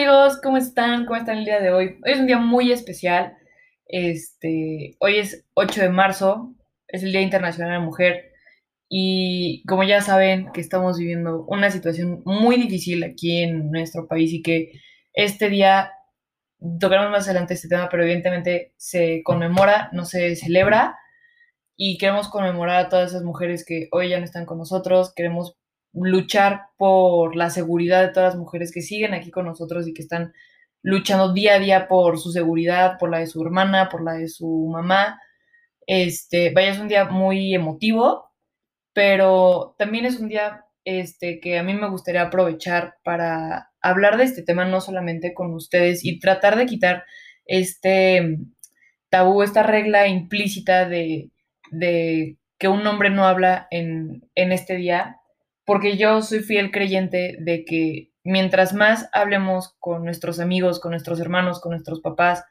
amigos, ¿cómo están? ¿Cómo están el día de hoy? Hoy es un día muy especial. Este, hoy es 8 de marzo, es el Día Internacional de la Mujer y como ya saben que estamos viviendo una situación muy difícil aquí en nuestro país y que este día tocaremos más adelante este tema, pero evidentemente se conmemora, no se celebra y queremos conmemorar a todas esas mujeres que hoy ya no están con nosotros, queremos luchar por la seguridad de todas las mujeres que siguen aquí con nosotros y que están luchando día a día por su seguridad, por la de su hermana, por la de su mamá. Este, vaya, es un día muy emotivo, pero también es un día este, que a mí me gustaría aprovechar para hablar de este tema no solamente con ustedes y tratar de quitar este tabú, esta regla implícita de, de que un hombre no habla en, en este día porque yo soy fiel creyente de que mientras más hablemos con nuestros amigos, con nuestros hermanos, con nuestros papás,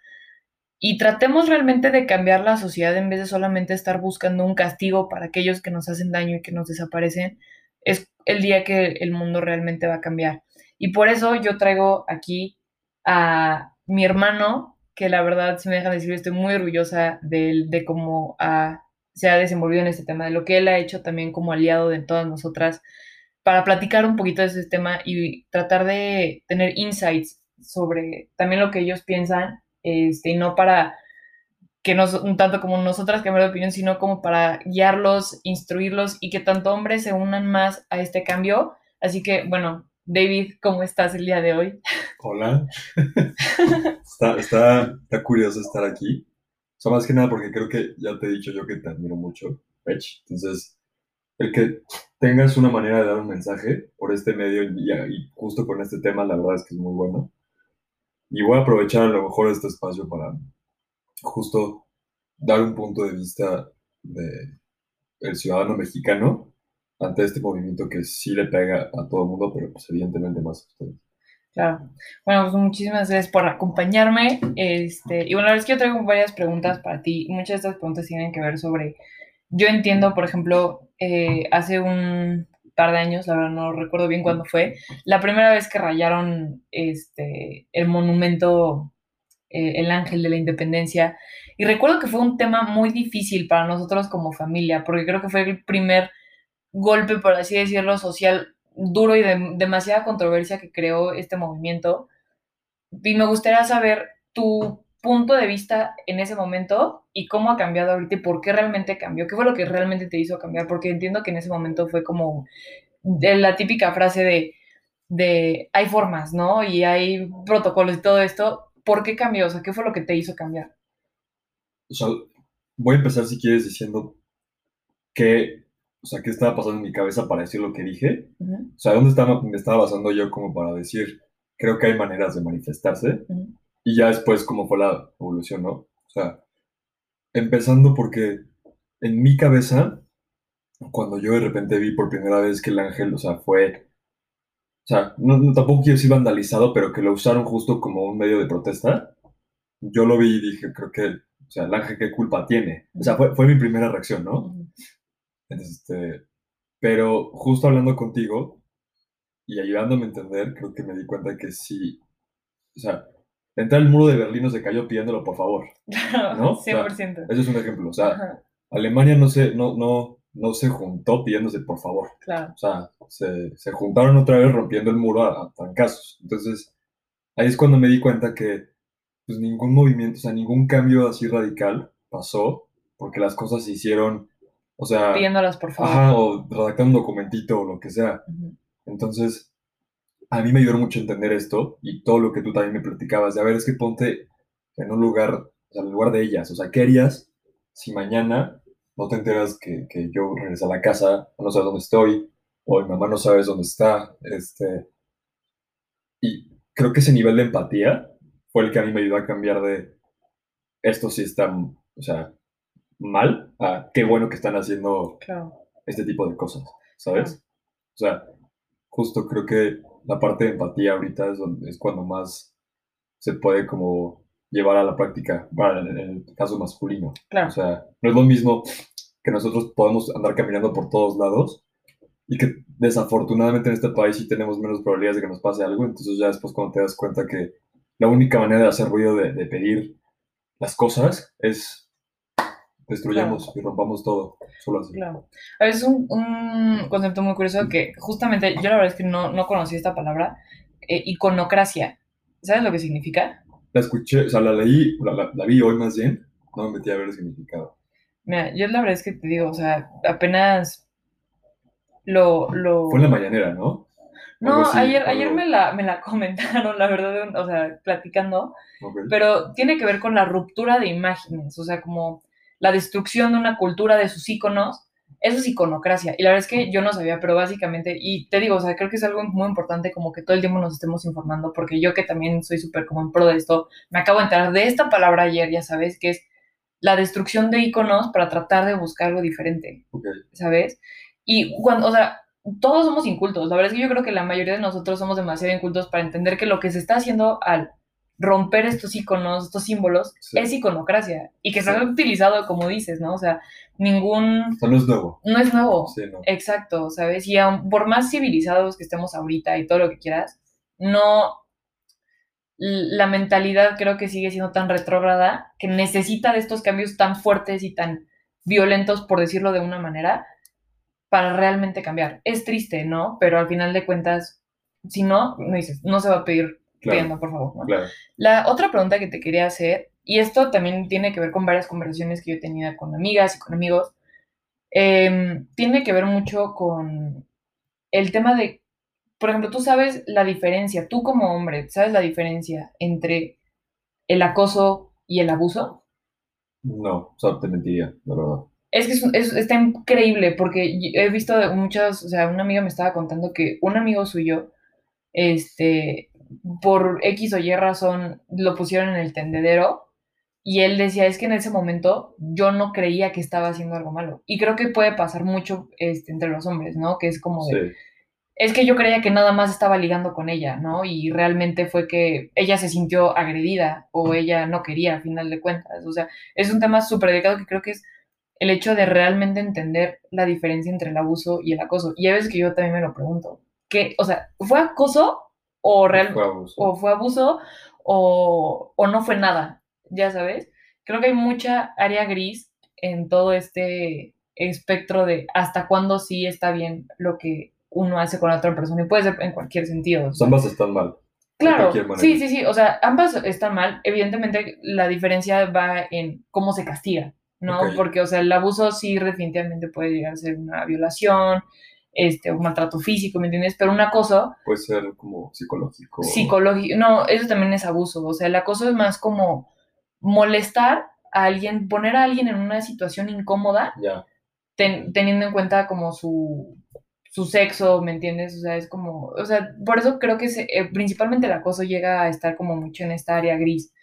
y tratemos realmente de cambiar la sociedad en vez de solamente estar buscando un castigo para aquellos que nos hacen daño y que nos desaparecen, es el día que el mundo realmente va a cambiar. Y por eso yo traigo aquí a mi hermano, que la verdad, si me dejan decir, estoy muy orgullosa de, él, cómo se ha desenvolvido en este tema, de lo que él ha hecho también como aliado de todas nosotras para platicar un poquito de ese tema y tratar de tener insights sobre también lo que ellos piensan, este, y no para que nos, un tanto como nosotras cambiar de opinión, sino como para guiarlos, instruirlos y que tanto hombres se unan más a este cambio. Así que, bueno, David, ¿cómo estás el día de hoy? Hola. está, está, está, curioso estar aquí. O sea, más que nada porque creo que ya te he dicho yo que te admiro mucho, Pech. Entonces, el que tengas una manera de dar un mensaje por este medio y, justo con este tema, la verdad es que es muy bueno. Y voy a aprovechar a lo mejor este espacio para justo dar un punto de vista del el ciudadano mexicano ante este movimiento que sí le pega a todo el mundo, pero pues evidentemente más a ustedes. Claro. Bueno, pues muchísimas gracias por acompañarme. Este, y bueno, la verdad es que yo traigo varias preguntas para ti. Muchas de estas preguntas tienen que ver sobre yo entiendo, por ejemplo, eh, hace un par de años, la verdad no recuerdo bien cuándo fue, la primera vez que rayaron este, el monumento, eh, el Ángel de la Independencia, y recuerdo que fue un tema muy difícil para nosotros como familia, porque creo que fue el primer golpe, por así decirlo, social duro y de demasiada controversia que creó este movimiento. Y me gustaría saber tu punto de vista en ese momento y cómo ha cambiado ahorita y por qué realmente cambió, qué fue lo que realmente te hizo cambiar, porque entiendo que en ese momento fue como de la típica frase de, de hay formas, ¿no? Y hay protocolos y todo esto, ¿por qué cambió? O sea, ¿qué fue lo que te hizo cambiar? O sea, voy a empezar si quieres diciendo qué, o sea, qué estaba pasando en mi cabeza para decir lo que dije. O sea, ¿dónde estaba, me estaba basando yo como para decir, creo que hay maneras de manifestarse? Y ya después cómo fue la evolución, ¿no? O sea, empezando porque en mi cabeza, cuando yo de repente vi por primera vez que el ángel, o sea, fue, o sea, no, tampoco quiero decir vandalizado, pero que lo usaron justo como un medio de protesta, yo lo vi y dije, creo que, o sea, el ángel qué culpa tiene. O sea, fue, fue mi primera reacción, ¿no? este, pero justo hablando contigo y ayudándome a entender, creo que me di cuenta que sí, o sea, entrar el muro de Berlín no se cayó pidiéndolo por favor. ¿no? 100%. ese es un ejemplo. O sea, Alemania no se, no, no, no se juntó pidiéndose por favor. Claro. O sea, se, se juntaron otra vez rompiendo el muro a, a, trancazos. Entonces, ahí es cuando me di cuenta que pues, ningún movimiento, o sea, ningún cambio así radical pasó porque las cosas se hicieron, o sea... Pidiéndolas por favor. Ajá, o redactando un documentito o lo que sea. Entonces, a mí me ayudó mucho entender esto y todo lo que tú también me platicabas, de a ver, es que ponte en un lugar, o sea, en el lugar de ellas, o sea, ¿qué harías si mañana no te enteras que, que yo regresé a la casa, no sabes dónde estoy, o mi mamá no sabes dónde está, este, y creo que ese nivel de empatía fue el que a mí me ayudó a cambiar de esto sí está, o sea, mal, a qué bueno que están haciendo este tipo de cosas, ¿sabes? O sea, justo creo que la parte de empatía ahorita es, es cuando más se puede como llevar a la práctica, para en el caso masculino. Claro. O sea, no es lo mismo que nosotros podemos andar caminando por todos lados y que desafortunadamente en este país sí tenemos menos probabilidades de que nos pase algo, entonces ya después cuando te das cuenta que la única manera de hacer ruido, de, de pedir las cosas, es destruyamos y rompamos todo, solo así. Claro. Es un, un, concepto muy curioso que justamente yo la verdad es que no, no conocí esta palabra, eh, iconocracia. ¿Sabes lo que significa? La escuché, o sea, la leí, la, la, la vi hoy más bien, no me metí a ver el significado. Mira, yo la verdad es que te digo, o sea, apenas lo... lo... Fue en la mañanera, ¿no? No, así, ayer, algo... ayer me, la, me la comentaron, la verdad, o sea, platicando, okay. pero tiene que ver con la ruptura de imágenes, o sea, como la destrucción de una cultura de sus íconos, eso es iconocracia. Y la verdad es que yo no sabía, pero básicamente, y te digo, o sea, creo que es algo muy importante como que todo el tiempo nos estemos informando, porque yo que también soy súper como en pro de esto, me acabo de enterar de esta palabra ayer, ya sabes, que es la destrucción de iconos para tratar de buscar algo diferente, okay. ¿sabes? Y cuando, o sea, todos somos incultos. La verdad es que yo creo que la mayoría de nosotros somos demasiado incultos para entender que lo que se está haciendo al romper estos iconos, estos símbolos, sí. es iconocracia. Y que se ha utilizado, como dices, ¿no? O sea, ningún... No es nuevo. No es nuevo. Sí, no. Exacto, ¿sabes? Y aun, por más civilizados que estemos ahorita y todo lo que quieras, no... La mentalidad creo que sigue siendo tan retrógrada que necesita de estos cambios tan fuertes y tan violentos, por decirlo de una manera, para realmente cambiar. Es triste, ¿no? Pero al final de cuentas, si no, no dices, no se va a pedir claro. por favor. ¿no? Claro. La otra pregunta que te quería hacer, y esto también tiene que ver con varias conversaciones que yo he tenido con amigas y con amigos, eh, tiene que ver mucho con el tema de, por ejemplo, tú sabes la diferencia, tú como hombre, ¿sabes la diferencia entre el acoso y el abuso? No, o sea, te mentiría, la verdad. Es que es, es, está increíble porque he visto muchas, o sea, una amiga me estaba contando que un amigo suyo, este, por X o Y razón, lo pusieron en el tendedero y él decía, es que en ese momento yo no creía que estaba haciendo algo malo. Y creo que puede pasar mucho este, entre los hombres, ¿no? Que es como de... Sí. Es que yo creía que nada más estaba ligando con ella, ¿no? Y realmente fue que ella se sintió agredida o ella no quería, al final de cuentas. O sea, es un tema súper delicado que creo que es el hecho de realmente entender la diferencia entre el abuso y el acoso. Y a veces que yo también me lo pregunto. ¿Qué, o sea, ¿fue acoso o, real, fue abuso. o fue abuso o, o no fue nada? Ya sabes. Creo que hay mucha área gris en todo este espectro de hasta cuándo sí está bien lo que uno hace con la otra persona. Y puede ser en cualquier sentido. Ambas están mal. Claro, sí, sí, sí. O sea, ambas están mal. Evidentemente, la diferencia va en cómo se castiga. ¿no? Okay. Porque, o sea, el abuso sí definitivamente puede llegar a ser una violación, este, un maltrato físico, ¿me entiendes? Pero un acoso... Puede ser como psicológico. Psicológico, no, eso también es abuso, o sea, el acoso es más como molestar a alguien, poner a alguien en una situación incómoda, yeah. ten, teniendo en cuenta como su, su sexo, ¿me entiendes? O sea, es como, o sea, por eso creo que se, eh, principalmente el acoso llega a estar como mucho en esta área gris,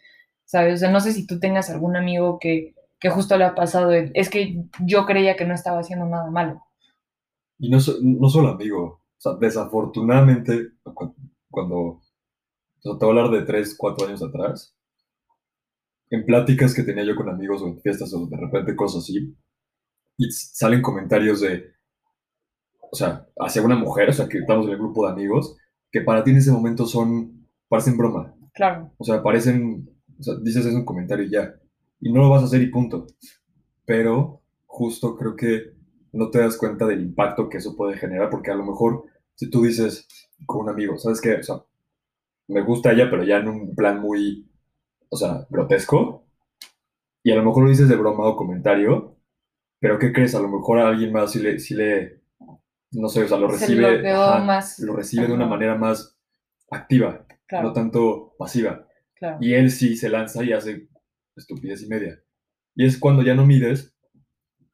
¿sabes? O sea, no sé si tú tengas algún amigo que que justo le ha pasado, es que yo creía que no estaba haciendo nada malo. Y no, no solo amigo, o sea, desafortunadamente, cuando, o sea, te voy a hablar de 3, 4 años atrás, en pláticas que tenía yo con amigos o en fiestas o de repente cosas así, y salen comentarios de, o sea, hacia una mujer, o sea, que estamos en el grupo de amigos, que para ti en ese momento son, parecen broma. Claro. O sea, parecen, o sea, dices en un comentario y ya y no lo vas a hacer y punto. Pero justo creo que no te das cuenta del impacto que eso puede generar, porque a lo mejor si tú dices con un amigo, ¿sabes qué? O sea, me gusta ella, pero ya en un plan muy, o sea, grotesco, y a lo mejor lo dices de broma o comentario, pero ¿qué crees? A lo mejor a alguien más si le, si le no sé, o sea, lo recibe, lo, ajá, más... lo recibe de una manera más activa, claro. no tanto pasiva. Claro. Y él sí se lanza y hace estupidez y media. Y es cuando ya no mides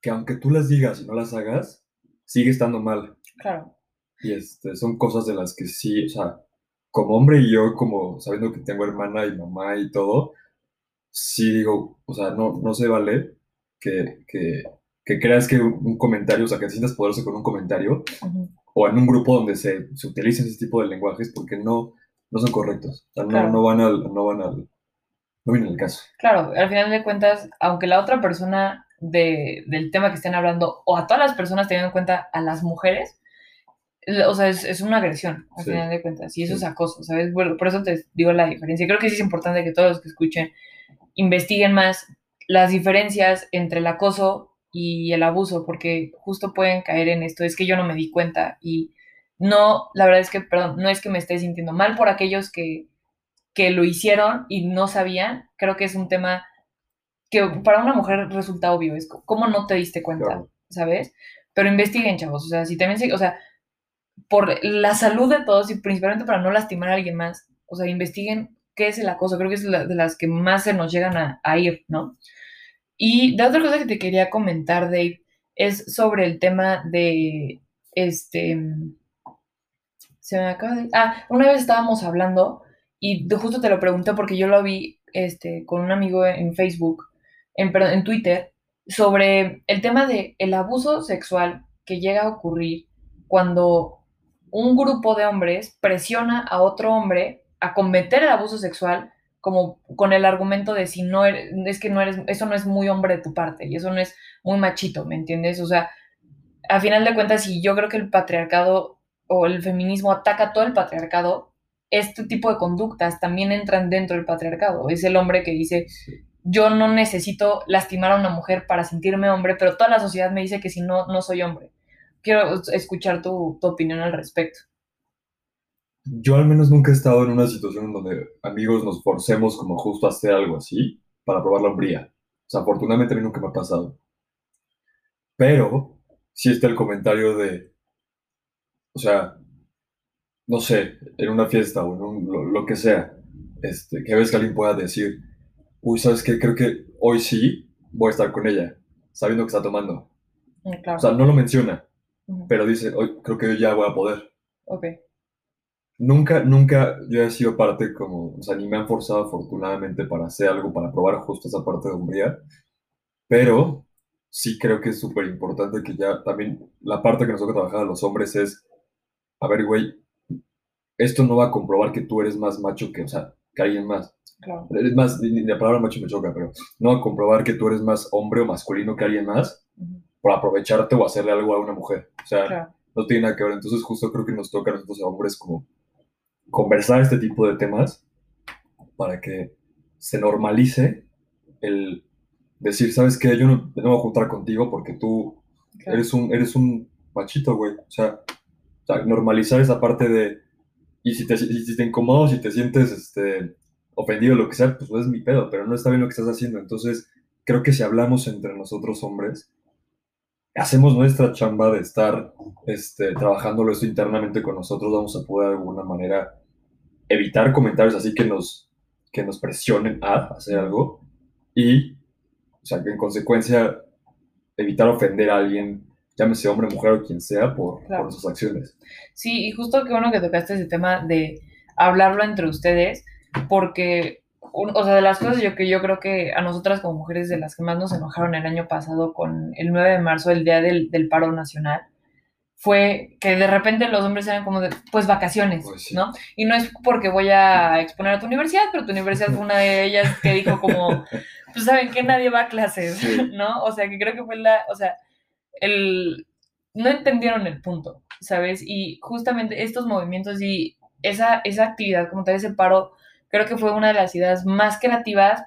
que aunque tú las digas y no las hagas, sigue estando mal. Claro. Y este, son cosas de las que sí, o sea, como hombre y yo, como sabiendo que tengo hermana y mamá y todo, sí digo, o sea, no, no se vale que, que, que creas que un comentario, o sea, que te sientas poderoso con un comentario, uh -huh. o en un grupo donde se, se utilicen ese tipo de lenguajes, porque no, no son correctos. O sea, no, Claro. no van al, no van al, no viene el caso. Claro, al final de cuentas, aunque la otra persona de, del tema que estén hablando, o a todas las personas teniendo en cuenta a las mujeres, o sea, es, una agresión, al final de cuentas, y eso es acoso, ¿sabes? Bueno, por eso te digo la diferencia. Creo que sí es importante que todos los que escuchen investiguen más las diferencias entre el acoso y el abuso, porque justo pueden caer en esto, es que yo no me di cuenta y no, la verdad es que, perdón, no es que me esté sintiendo mal por aquellos que, que lo hicieron y no sabían, creo que es un tema que para una mujer resulta obvio, es cómo no te diste cuenta, ¿sabes? Pero investiguen, chavos, o sea, si también, o sea, por la salud de todos y principalmente para no lastimar a alguien más, o sea, investiguen qué es el acoso, creo que es de las que más se nos llegan a, ir, ¿no? Y de otra cosa que te quería comentar, Dave, es sobre el tema de, este, se me acaba de... Ah, una vez estábamos hablando y justo te lo pregunté porque yo lo vi este, con un amigo en Facebook, en, Twitter, sobre el tema de el abuso sexual que llega a ocurrir cuando un grupo de hombres presiona a otro hombre a cometer el abuso sexual como con el argumento de si no eres, es que no eres, eso no es muy hombre de tu parte y eso no es muy machito, ¿me entiendes? O sea, a final de cuentas, si yo creo que el patriarcado o el feminismo ataca todo el patriarcado, este tipo de conductas también entran dentro del patriarcado. Es el hombre que dice, yo no necesito lastimar a una mujer para sentirme hombre, pero toda la sociedad me dice que si no, no soy hombre quiero escuchar tu, opinión al respecto. Yo al menos nunca he estado en una situación donde amigos nos forcemos como justo a hacer algo así para probar la hombría. O sea, afortunadamente a mí nunca me ha pasado. Pero sí está el comentario de, o sea, no sé, en una fiesta o en un, lo, que sea, este, que a veces que alguien pueda decir, uy, ¿sabes qué? Creo que hoy sí voy a estar con ella, sabiendo que está tomando. Mm, o sea, no lo menciona, pero dice, hoy creo que yo ya voy a poder. Ok. Nunca, nunca yo he sido parte como, o sea, ni me han forzado afortunadamente para hacer algo, para probar justo esa parte de hombría, pero sí creo que es súper importante que ya también la parte que nos toca trabajar a los hombres es, a ver, güey, esto no va a comprobar que tú eres más macho que, o sea, que alguien más. Claro. Es más, la palabra macho me choca, pero no a comprobar que tú eres más hombre o masculino que alguien más por aprovecharte o hacerle algo a una mujer. O sea, no tiene nada que ver. Entonces, justo creo que nos toca a nosotros hombres como conversar este tipo de temas para que se normalice el decir, ¿sabes qué? Yo no me voy a juntar contigo porque tú eres, un, eres un machito, güey. O sea, normalizar esa parte de... Y si te, si te incomodas, si te sientes este, ofendido, lo que sea, pues es mi pedo, pero no está bien lo que estás haciendo. Entonces, creo que si hablamos entre nosotros hombres, hacemos nuestra chamba de estar este, trabajándolo esto internamente con nosotros, vamos a poder de alguna manera evitar comentarios así que nos, que nos presionen a hacer algo y, o sea, que en consecuencia evitar ofender a alguien, llámese hombre, mujer o quien sea, por, por sus acciones. Sí, y justo que bueno que tocaste ese tema de hablarlo entre ustedes, porque o sea, de las cosas yo, que yo creo que a nosotras como mujeres de las que más nos enojaron el año pasado con el 9 de marzo, el día del, paro nacional, fue que de repente los hombres eran como de, pues vacaciones, pues ¿no? Y no es porque voy a exponer a tu universidad, pero tu universidad fue una de ellas que dijo como, pues saben que nadie va a clases, ¿no? O sea, que creo que fue la, o sea, el, no entendieron el punto, ¿sabes? Y justamente estos movimientos y esa, esa actividad, como tal, ese paro, creo que fue una de las ideas más creativas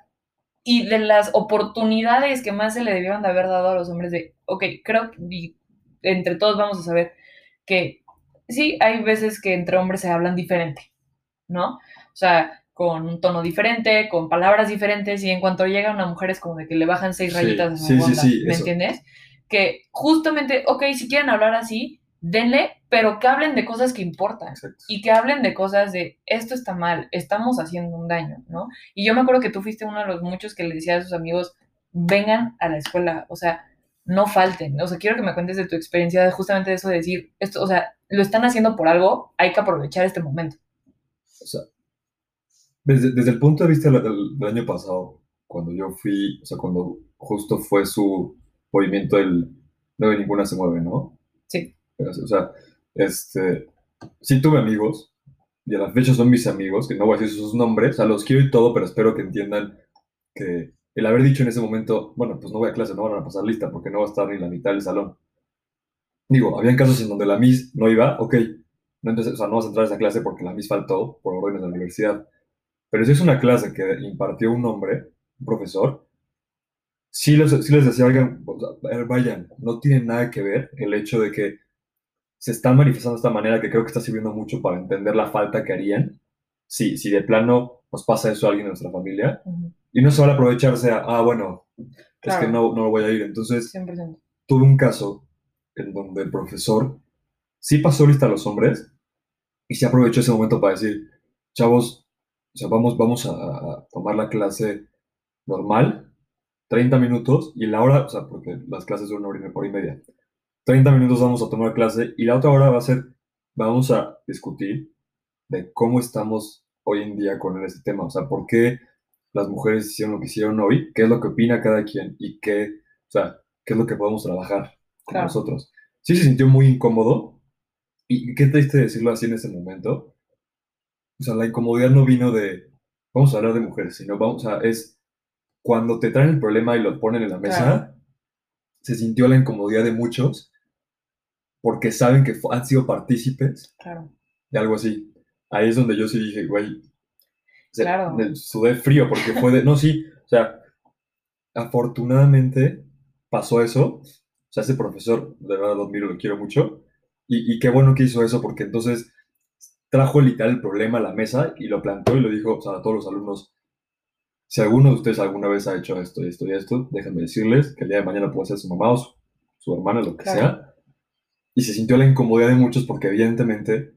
y de las oportunidades que más se le debieron de haber dado a los hombres de, ok, creo que entre todos vamos a saber que sí, hay veces que entre hombres se hablan diferente, ¿no? O sea, con un tono diferente, con palabras diferentes, y en cuanto llega una mujer es como de que le bajan seis rayitas a su sí, ¿me entiendes? Que justamente, ok, si quieren hablar así, denle, pero que hablen de cosas que importan y que hablen de cosas de esto está mal, estamos haciendo un daño, ¿no? Y yo me acuerdo que tú fuiste uno de los muchos que le decía a sus amigos, vengan a la escuela, o sea, no falten, o sea, quiero que me cuentes de tu experiencia de justamente de eso de decir, esto, o sea, lo están haciendo por algo, hay que aprovechar este momento. O sea, desde, el punto de vista del, año pasado, cuando yo fui, o sea, cuando justo fue su movimiento del no de ninguna se mueve, ¿no? Sí. O sea, este, sí tuve amigos, y a la fecha son mis amigos, que no voy a decir sus nombres, o sea, los quiero y todo, pero espero que entiendan que el haber dicho en ese momento, bueno, pues no voy a clase, no van a pasar lista porque no va a estar ni la mitad del salón. digo, habían casos en donde la Miss no iba, ok, no, entonces, o sea, no vas a entrar a esa clase porque la Miss faltó por órdenes de la universidad. Pero si es una clase que impartió un hombre, un profesor, sí les, sí les decía, oigan, vayan, no tiene nada que ver el hecho de que se están manifestando de esta manera que creo que está sirviendo mucho para entender la falta que harían si, si de plano nos pasa eso a alguien de nuestra familia. Y no se va a aprovecharse a, ah, bueno, es que no, no voy a ir. Entonces, tuve un caso en donde el profesor sí pasó lista a los hombres y se aprovechó ese momento para decir, chavos, o sea, vamos, vamos a, tomar la clase normal, 30 minutos, y la hora, o sea, porque las clases son una hora y media, 30 minutos vamos a tomar clase y la otra hora va a ser, vamos a discutir de cómo estamos hoy en día con ese tema, o sea, por qué las mujeres hicieron lo que hicieron hoy, qué es lo que opina cada quien y qué, o sea, qué es lo que podemos trabajar con nosotros. Sí se sintió muy incómodo y qué triste decirlo así en ese momento. O sea, la incomodidad no vino de, vamos a hablar de mujeres, sino vamos a, es cuando te traen el problema y lo ponen en la mesa, se sintió la incomodidad de muchos porque saben que han sido partícipes de algo así. Ahí es donde yo sí dije, güey, claro. sudé frío porque fue de, no, sí, o sea, afortunadamente pasó eso. O sea, ese profesor, de verdad lo admiro, lo quiero mucho. Y, y, qué bueno que hizo eso porque entonces trajo literal el problema a la mesa y lo planteó y lo dijo o sea, a todos los alumnos. Si alguno de ustedes alguna vez ha hecho esto y esto y esto, déjenme decirles que el día de mañana puede ser su mamá o su, hermana, lo que sea. Y se sintió la incomodidad de muchos porque evidentemente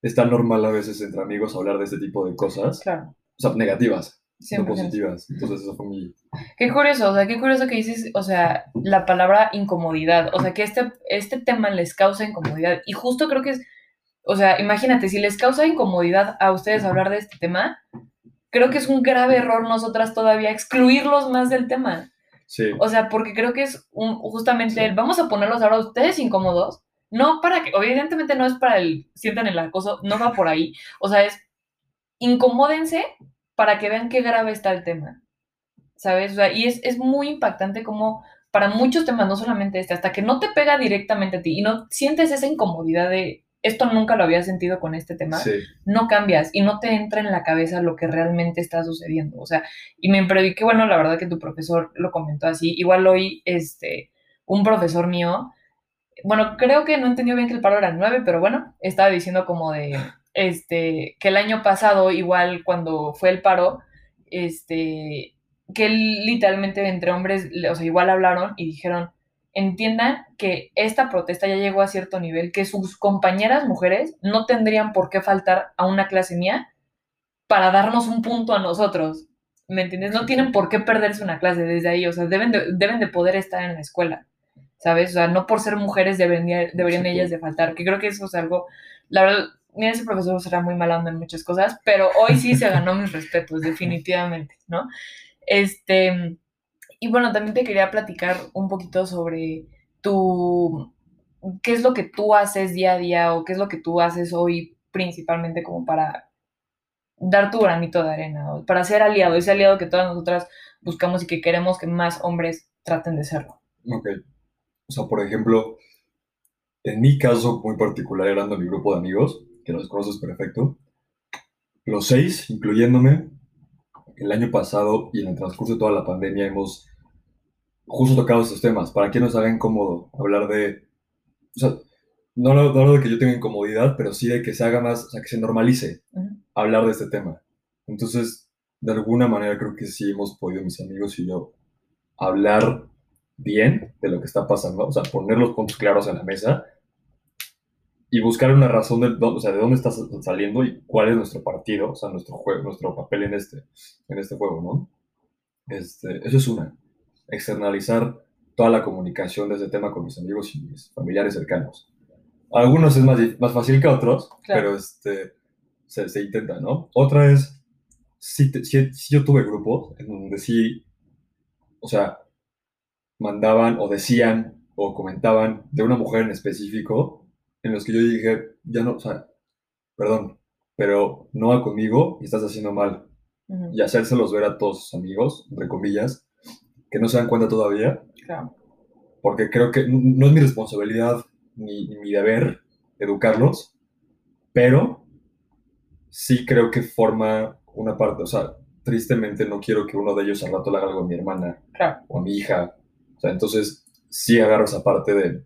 es tan normal a veces entre amigos hablar de este tipo de cosas. Claro. O sea, negativas, no positivas. Entonces eso fue muy... Qué curioso, o sea, qué curioso que dices, o sea, la palabra incomodidad. O sea, que este, este tema les causa incomodidad. Y justo creo que es, o sea, imagínate, si les causa incomodidad a ustedes hablar de este tema, creo que es un grave error nosotras todavía excluirlos más del tema. Sí. O sea, porque creo que es un, justamente el, vamos a ponerlos ahora a ustedes incómodos no para que, evidentemente no es para el sientan el acoso, no va por ahí. O sea, es incomódense para que vean qué grave está el tema. ¿Sabes? O sea, y es, muy impactante como para muchos temas, no solamente este, hasta que no te pega directamente a ti y no sientes esa incomodidad de esto nunca lo había sentido con este tema, no cambias y no te entra en la cabeza lo que realmente está sucediendo. O sea, y me que bueno, la verdad que tu profesor lo comentó así. Igual hoy, este, un profesor mío bueno, creo que no entendió bien que el paro era 9, pero bueno, estaba diciendo como de, este, que el año pasado, igual cuando fue el paro, este, que literalmente entre hombres, o sea, igual hablaron y dijeron, entiendan que esta protesta ya llegó a cierto nivel, que sus compañeras mujeres no tendrían por qué faltar a una clase mía para darnos un punto a nosotros. ¿Me entiendes? No tienen por qué perderse una clase desde ahí, o sea, deben deben de poder estar en la escuela. ¿sabes? O sea, no por ser mujeres deberían, deberían ellas de faltar, que creo que eso es algo, la verdad, mira, ese profesor será muy mal en muchas cosas, pero hoy sí se ganó mis respetos, definitivamente, ¿no? Este, y bueno, también te quería platicar un poquito sobre tu, qué es lo que tú haces día a día o qué es lo que tú haces hoy principalmente como para dar tu granito de arena, o para ser aliado, ese aliado que todas nosotras buscamos y que queremos que más hombres traten de serlo. Ok. O sea, por ejemplo, en mi caso muy particular, hablando de mi grupo de amigos, que los conoces perfecto, los seis, incluyéndome, el año pasado y en el transcurso de toda la pandemia hemos justo tocado estos temas, para que nos haga incómodo hablar de, o sea, no hablo, de que yo tenga incomodidad, pero sí de que se haga más, o sea, que se normalice hablar de este tema. Entonces, de alguna manera creo que sí hemos podido, mis amigos y yo, hablar bien de lo que está pasando, o sea, poner los puntos claros en la mesa y buscar una razón de, o sea, de dónde estás saliendo y cuál es nuestro partido, o sea, nuestro, juego, nuestro papel en este, en este juego, ¿no? Este, eso es una. Externalizar toda la comunicación de ese tema con mis amigos y mis familiares cercanos. algunos es más, más fácil que otros, pero este, se, se, intenta, ¿no? Otra es, si, si, si yo tuve grupos en donde sí, o sea, mandaban o decían o comentaban de una mujer en específico en los que yo dije, ya no, o sea, perdón, pero no va conmigo y estás haciendo mal. Y hacérselos ver a todos sus amigos, entre comillas, que no se dan cuenta todavía. Claro. Porque creo que no es mi responsabilidad ni, mi deber educarlos, pero sí creo que forma una parte, o sea, tristemente no quiero que uno de ellos al rato le haga algo a mi hermana o a mi hija. O sea, entonces sí agarro esa parte de,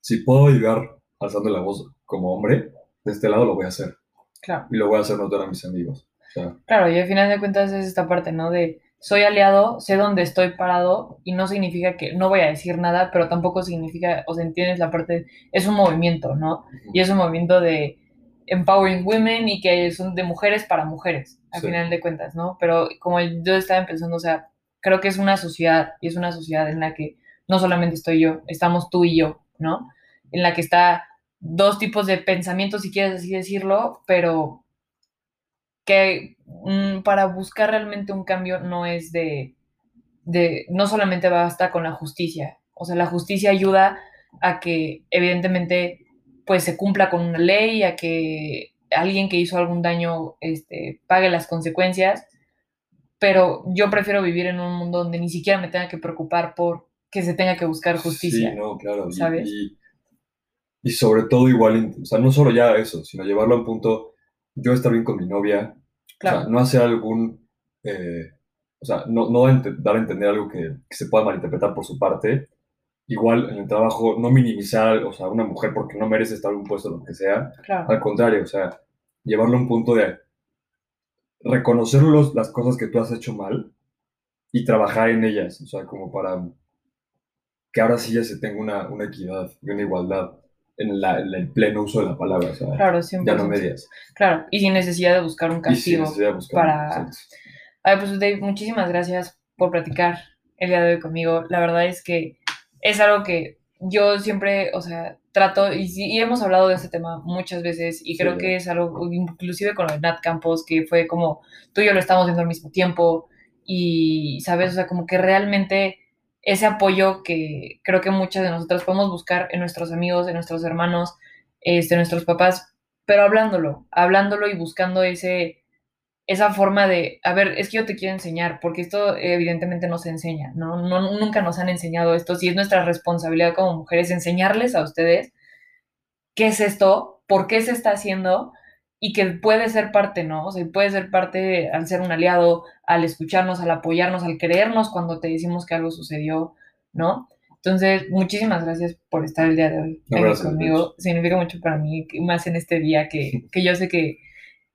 si puedo ayudar alzando la voz como hombre, de este lado lo voy a hacer. Claro. Y lo voy a hacer notar a mis amigos. Claro, y al final de cuentas es esta parte, ¿no? De soy aliado, sé dónde estoy parado y no significa que no voy a decir nada, pero tampoco significa, o sea, entiendes la parte, es un movimiento, ¿no? Y es un movimiento de empowering women y que son de mujeres para mujeres, al final de cuentas, ¿no? Pero como yo estaba pensando, o sea, creo que es una sociedad y es una sociedad en la que no solamente estoy yo, estamos tú y yo, ¿no? En la que está dos tipos de pensamientos, si quieres así decirlo, pero que mm, para buscar realmente un cambio no es de, de, no solamente basta con la justicia, o sea, la justicia ayuda a que evidentemente pues se cumpla con una ley, a que alguien que hizo algún daño este, pague las consecuencias, pero yo prefiero vivir en un mundo donde ni siquiera me tenga que preocupar por que se tenga que buscar justicia. Sí, no, claro. ¿sabes? Y, y, sobre todo igual, o sea, no solo ya eso, sino llevarlo a un punto yo estar bien con mi novia, no hacer algún, eh, o sea, no, no dar a entender algo que, se pueda malinterpretar por su parte. Igual en el trabajo, no minimizar, o sea, a una mujer porque no merece estar en un puesto, lo que sea. Al contrario, o sea, llevarlo a un punto de reconocer los, las cosas que tú has hecho mal y trabajar en ellas, o sea, como para que ahora sí ya se tenga una, una equidad y una igualdad en, el pleno uso de la palabra, Claro, siempre. Ya no medias. Claro, y sin necesidad de buscar un castigo. para... A ver, pues Dave, muchísimas gracias por platicar el día de hoy conmigo. La verdad es que es algo que yo siempre, o sea, trato, y, y hemos hablado de este tema muchas veces, y creo que es algo, inclusive con el Nat Campos, que fue como tú y yo lo estamos viendo al mismo tiempo, y, ¿sabes? O sea, como que realmente ese apoyo que creo que muchas de nosotras podemos buscar en nuestros amigos, en nuestros hermanos, este, nuestros papás, pero hablándolo, hablándolo y buscando ese, esa forma de, a ver, es que yo te quiero enseñar, porque esto evidentemente no se enseña, ¿no? no nunca nos han enseñado esto, si es nuestra responsabilidad como mujeres enseñarles a ustedes qué es esto, por qué se está haciendo y que puede ser parte, ¿no? O sea, puede ser parte al ser un aliado, al escucharnos, al apoyarnos, al creernos cuando te decimos que algo sucedió, ¿no? Entonces, muchísimas gracias por estar el día de hoy conmigo. Significa mucho para mí, más en este día que, que yo sé que,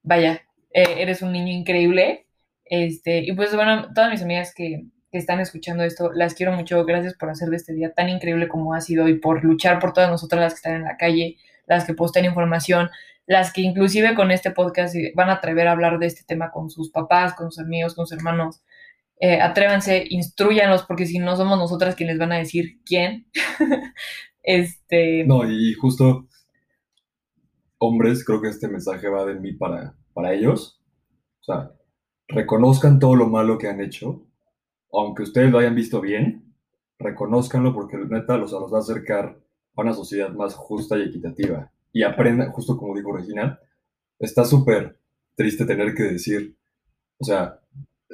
vaya, eh, eres un niño increíble. Este, y pues bueno, todas mis amigas que, que están escuchando esto, las quiero mucho. Gracias por hacer de este día tan increíble como ha sido y por luchar por todas nosotras las que están en la calle, las que postean información, las que inclusive con este podcast van a atrever a hablar de este tema con sus papás, con sus amigos, con sus hermanos. Eh, atrévanse, instruyanlos, porque si no somos nosotras quienes van a decir quién. este... No, y justo, hombres, creo que este mensaje va de mí para, para ellos. O sea, reconozcan todo lo malo que han hecho, aunque ustedes lo hayan visto bien, reconozcanlo porque neta los, los va a acercar a una sociedad más justa y equitativa y aprenda, justo como dijo Regina, está súper triste tener que decir, o sea,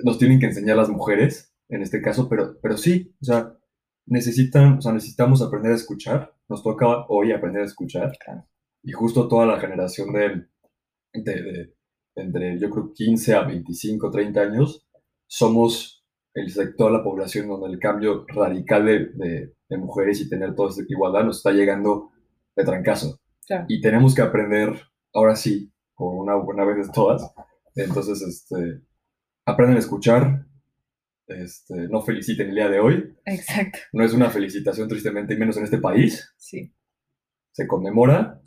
nos tienen que enseñar las mujeres, en este caso, pero, pero sí, o sea, necesitan, o sea, necesitamos aprender a escuchar, nos toca hoy aprender a escuchar, y justo toda la generación de, de, entre, yo creo, 15 a 25, 30 años, somos el sector de la población donde el cambio radical de, de mujeres y tener toda esta igualdad nos está llegando de trancazo. Y tenemos que aprender, ahora sí, por una buena vez de todas. Entonces, este, aprenden a escuchar, este, no feliciten el día de hoy. Exacto. No es una felicitación, tristemente, y menos en este país. Sí. Se conmemora.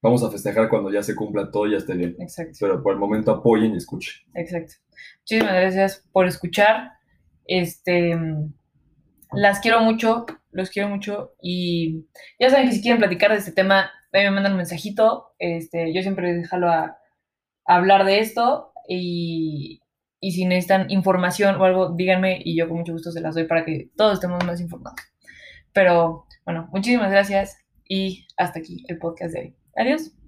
Vamos a festejar cuando ya se cumpla todo y ya esté bien. Exacto. Pero por el momento apoyen y escuchen. Exacto. Muchísimas gracias por escuchar. Este, las quiero mucho, los quiero mucho y ya saben que si quieren platicar de este tema, me mandan un mensajito, este, yo siempre déjalo a, a hablar de esto y, y, si necesitan información o algo, díganme y yo con mucho gusto se las doy para que todos estemos más informados. Pero bueno, muchísimas gracias y hasta aquí el podcast de hoy. Adiós.